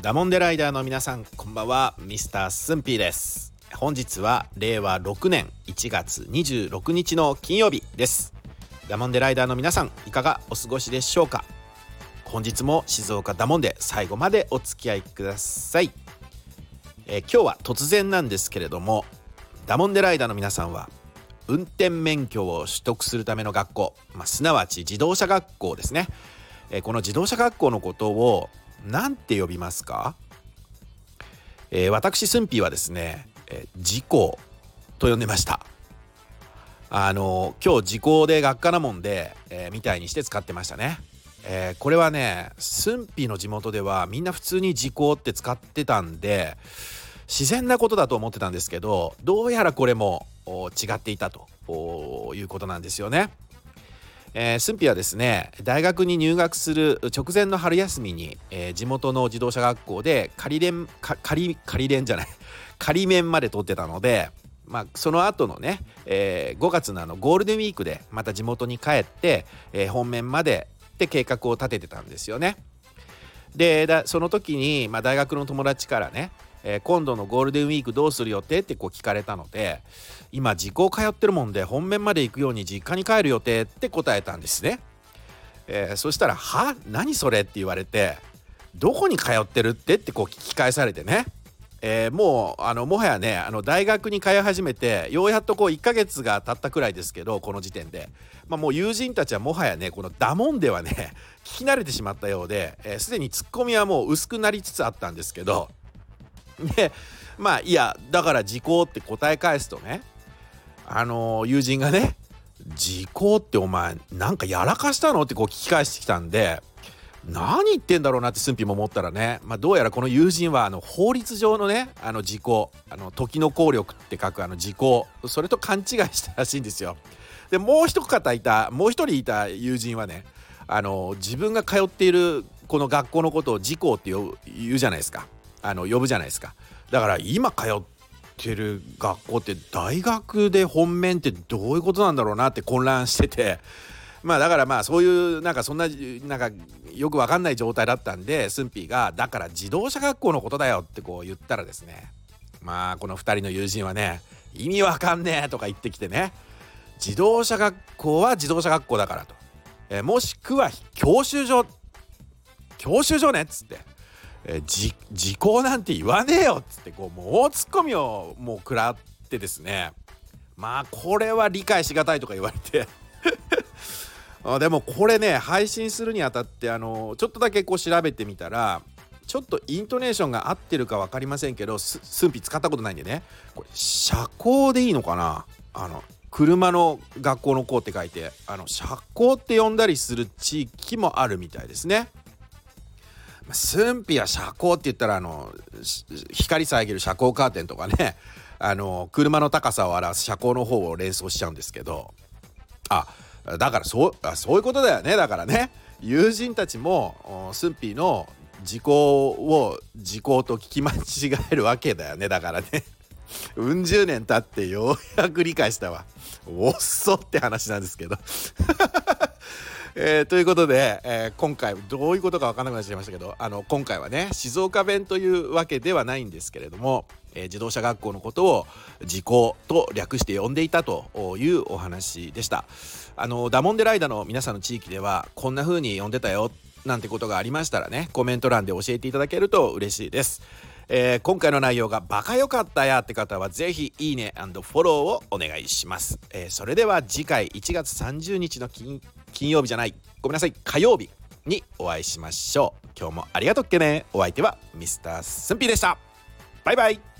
ダモンデライダーの皆さんこんばんは。ミスタースンピーです。本日は令和6年1月26日の金曜日です。ダモンデライダーの皆さんいかがお過ごしでしょうか？本日も静岡ダモンで最後までお付き合いください、えー、今日は突然なんですけれどもダモンデライダーの皆さんは運転免許を取得するための学校、まあ、すなわち自動車学校ですね、えー、この自動車学校のことを何て呼びますか、えー、私スンピーはですね、えー、時効と呼んでました。あの今日時効で学科なもんで、えー、みたいにして使ってましたね。えー、これはねスンピの地元ではみんな普通に時効って使ってたんで自然なことだと思ってたんですけどどうやらこれも違っていたということなんですよね。えー、スンピはですね大学に入学する直前の春休みに、えー、地元の自動車学校で仮練仮仮練じゃない 仮面まで取ってたので、まあ、その後のね、えー、5月のあのゴールデンウィークでまた地元に帰って、えー、本面までって計画を立ててたんですよね。でその時に、まあ、大学の友達からね、えー、今度のゴールデンウィークどうする予定ってこう聞かれたので今時効通ってるもんで本面まで行くように実家に帰る予定って答えたんですね。えー、そしたら「は何それ?」って言われて「どこに通ってるって?」ってこう聞き返されてねえー、もうあのもはやねあの大学に通い始めてようやっとこう1ヶ月が経ったくらいですけどこの時点で、まあ、もう友人たちはもはやねこのダモンではね聞き慣れてしまったようですで、えー、にツッコミはもう薄くなりつつあったんですけど でまあいやだから時効って答え返すとねあの、友人がね時効ってお前なんかやらかしたのってこう聞き返してきたんで何言ってんだろうなって駿府も思ったらね、まあ、どうやらこの友人はあの法律上のねあの時効あの時の効力って書くあの時効それと勘違いしたらしいんですよ。でもう一方いたもう一人いた友人はねあの自分が通っているこの学校のことを時効って言うじゃないですかあの呼ぶじゃないですか。だから今通ってる学校って大学で本面ってどういうことなんだろうなって混乱してて。まあだからまあそういうなんかそんななんかよくわかんない状態だったんでスンピーがだから自動車学校のことだよってこう言ったらですね。まあこの2人の友人はね意味わかんねえとか言ってきてね。自動車学校は自動車学校だからと、えもしくは教習所教習所ねっつって、え時効なんて言わねえよっつってこうもう大ツッコミをもう食らってですね。まあこれは理解しがたいとか言われて。あでもこれね配信するにあたってあのちょっとだけこう調べてみたらちょっとイントネーションが合ってるか分かりませんけど寸否使ったことないんでね。これ車高でいいのかな？あの車の学校の校って書いてあの車高って呼んだりする地域もあるみたいですね。寸否は車高って言ったらあの光遮る車高カーテンとかね あの車の高さを表す車高の方を連想しちゃうんですけどあだからそうあそういうことだよね。だからね友人たちもスンピーの時効を時効と聞き間違えるわけだよね。だからねうん十年経ってようやく理解したわ。おっそって話なんですけど。えー、ということで、えー、今回どういうことか分からなくなっちゃいましたけどあの今回はね静岡弁というわけではないんですけれども、えー、自動車学校のことを時効と略して呼んでいたというお話でした。あのダモンデライダの皆さんの地域ではこんな風に呼んでたよなんてことがありましたらねコメント欄で教えていただけると嬉しいです。えー、今回の内容がバカ良かったやって方はぜひいいねフォローをお願いします、えー、それでは次回1月30日の金金曜日じゃない。ごめんなさい。火曜日にお会いしましょう。今日もありがとうっけね。お相手はミスタースンピーでした。バイバイ。